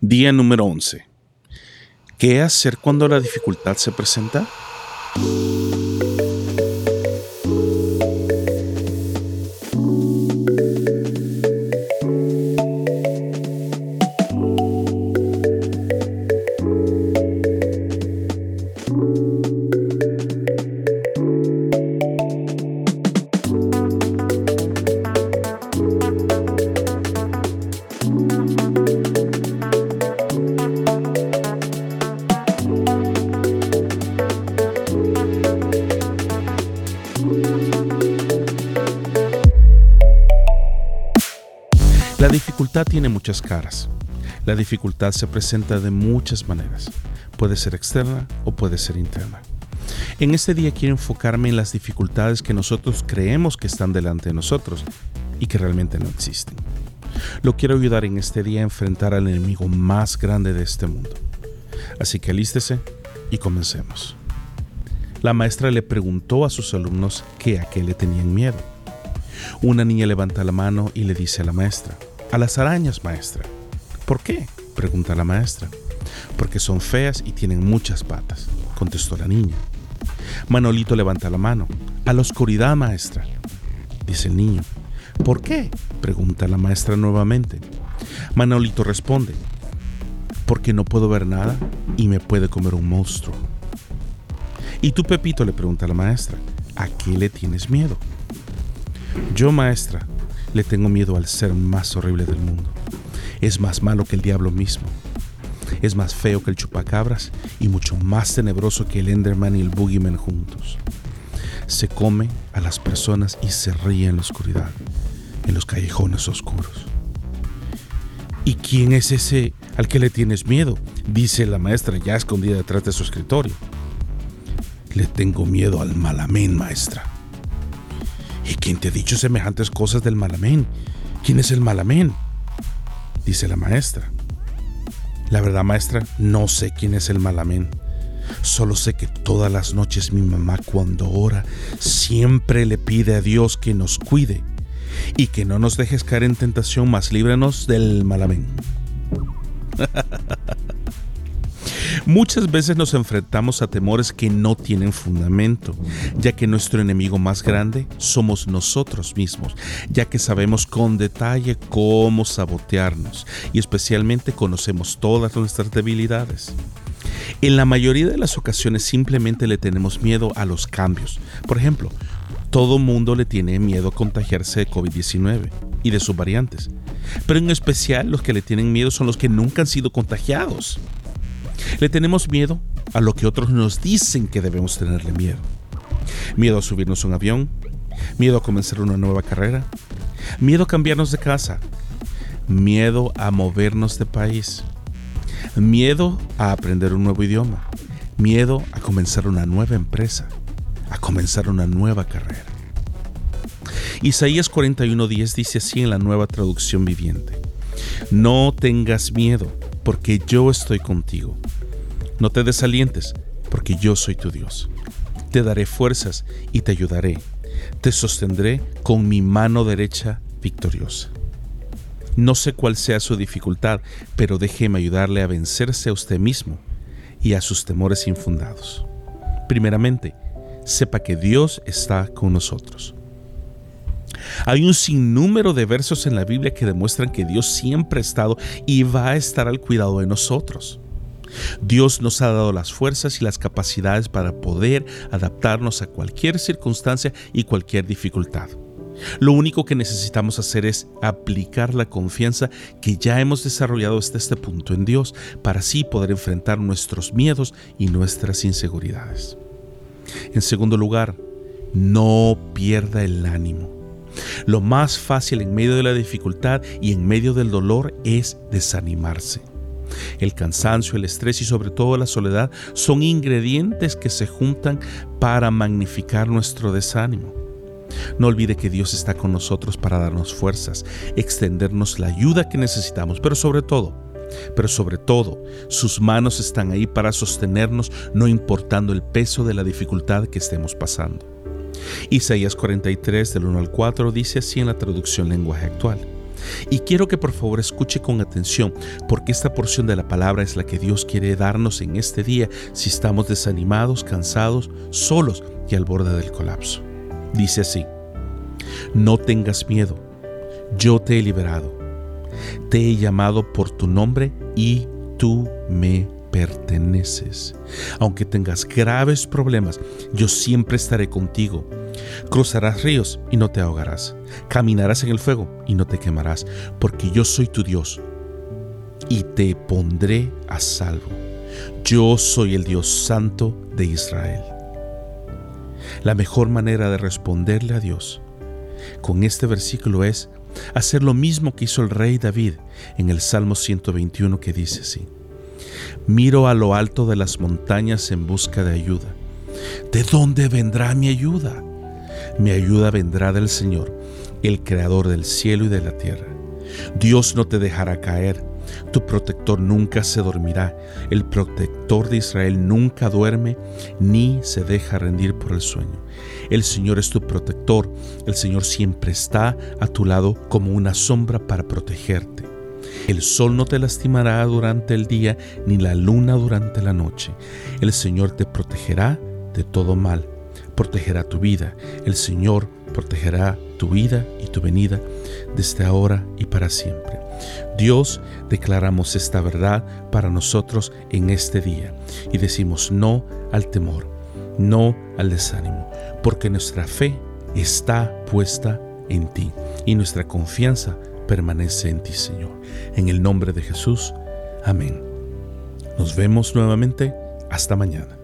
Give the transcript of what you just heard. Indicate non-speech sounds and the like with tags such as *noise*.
Día número 11. ¿Qué hacer cuando la dificultad se presenta? La dificultad tiene muchas caras. La dificultad se presenta de muchas maneras. Puede ser externa o puede ser interna. En este día quiero enfocarme en las dificultades que nosotros creemos que están delante de nosotros y que realmente no existen. Lo quiero ayudar en este día a enfrentar al enemigo más grande de este mundo. Así que alístese y comencemos. La maestra le preguntó a sus alumnos que a qué le tenían miedo. Una niña levanta la mano y le dice a la maestra, a las arañas, maestra. ¿Por qué? pregunta la maestra. Porque son feas y tienen muchas patas, contestó la niña. Manolito levanta la mano. A la oscuridad, maestra, dice el niño. ¿Por qué? pregunta la maestra nuevamente. Manolito responde, porque no puedo ver nada y me puede comer un monstruo. ¿Y tú, Pepito? le pregunta la maestra, ¿a qué le tienes miedo? Yo, maestra, le tengo miedo al ser más horrible del mundo. Es más malo que el diablo mismo. Es más feo que el chupacabras y mucho más tenebroso que el Enderman y el Boogeyman juntos. Se come a las personas y se ríe en la oscuridad, en los callejones oscuros. ¿Y quién es ese al que le tienes miedo? Dice la maestra ya escondida detrás de su escritorio. Le tengo miedo al malamén, maestra. ¿Y quién te ha dicho semejantes cosas del malamén? ¿Quién es el malamén? Dice la maestra. La verdad, maestra, no sé quién es el malamén. Solo sé que todas las noches mi mamá cuando ora siempre le pide a Dios que nos cuide y que no nos dejes caer en tentación, más líbranos del malamén. *laughs* Muchas veces nos enfrentamos a temores que no tienen fundamento, ya que nuestro enemigo más grande somos nosotros mismos, ya que sabemos con detalle cómo sabotearnos y especialmente conocemos todas nuestras debilidades. En la mayoría de las ocasiones simplemente le tenemos miedo a los cambios. Por ejemplo, todo mundo le tiene miedo a contagiarse de COVID-19 y de sus variantes. Pero en especial los que le tienen miedo son los que nunca han sido contagiados. Le tenemos miedo a lo que otros nos dicen que debemos tenerle miedo. Miedo a subirnos a un avión, miedo a comenzar una nueva carrera, miedo a cambiarnos de casa, miedo a movernos de país, miedo a aprender un nuevo idioma, miedo a comenzar una nueva empresa, a comenzar una nueva carrera. Isaías 41:10 dice así en la nueva traducción viviente. No tengas miedo, porque yo estoy contigo. No te desalientes, porque yo soy tu Dios. Te daré fuerzas y te ayudaré. Te sostendré con mi mano derecha victoriosa. No sé cuál sea su dificultad, pero déjeme ayudarle a vencerse a usted mismo y a sus temores infundados. Primeramente, sepa que Dios está con nosotros. Hay un sinnúmero de versos en la Biblia que demuestran que Dios siempre ha estado y va a estar al cuidado de nosotros. Dios nos ha dado las fuerzas y las capacidades para poder adaptarnos a cualquier circunstancia y cualquier dificultad. Lo único que necesitamos hacer es aplicar la confianza que ya hemos desarrollado hasta este punto en Dios para así poder enfrentar nuestros miedos y nuestras inseguridades. En segundo lugar, no pierda el ánimo. Lo más fácil en medio de la dificultad y en medio del dolor es desanimarse. El cansancio, el estrés y sobre todo la soledad son ingredientes que se juntan para magnificar nuestro desánimo. No olvide que Dios está con nosotros para darnos fuerzas, extendernos la ayuda que necesitamos, pero sobre todo, pero sobre todo, sus manos están ahí para sostenernos no importando el peso de la dificultad que estemos pasando. Isaías 43 del 1 al 4 dice así en la traducción lenguaje actual. Y quiero que por favor escuche con atención, porque esta porción de la palabra es la que Dios quiere darnos en este día si estamos desanimados, cansados, solos y al borde del colapso. Dice así, no tengas miedo, yo te he liberado, te he llamado por tu nombre y tú me perteneces. Aunque tengas graves problemas, yo siempre estaré contigo. Cruzarás ríos y no te ahogarás. Caminarás en el fuego y no te quemarás, porque yo soy tu Dios y te pondré a salvo. Yo soy el Dios santo de Israel. La mejor manera de responderle a Dios con este versículo es hacer lo mismo que hizo el rey David en el Salmo 121 que dice así. Miro a lo alto de las montañas en busca de ayuda. ¿De dónde vendrá mi ayuda? Mi ayuda vendrá del Señor, el Creador del cielo y de la tierra. Dios no te dejará caer, tu protector nunca se dormirá, el protector de Israel nunca duerme ni se deja rendir por el sueño. El Señor es tu protector, el Señor siempre está a tu lado como una sombra para protegerte. El sol no te lastimará durante el día, ni la luna durante la noche. El Señor te protegerá de todo mal, protegerá tu vida. El Señor protegerá tu vida y tu venida desde ahora y para siempre. Dios, declaramos esta verdad para nosotros en este día y decimos no al temor, no al desánimo, porque nuestra fe está puesta en ti y nuestra confianza permanece en ti, Señor. En el nombre de Jesús. Amén. Nos vemos nuevamente. Hasta mañana.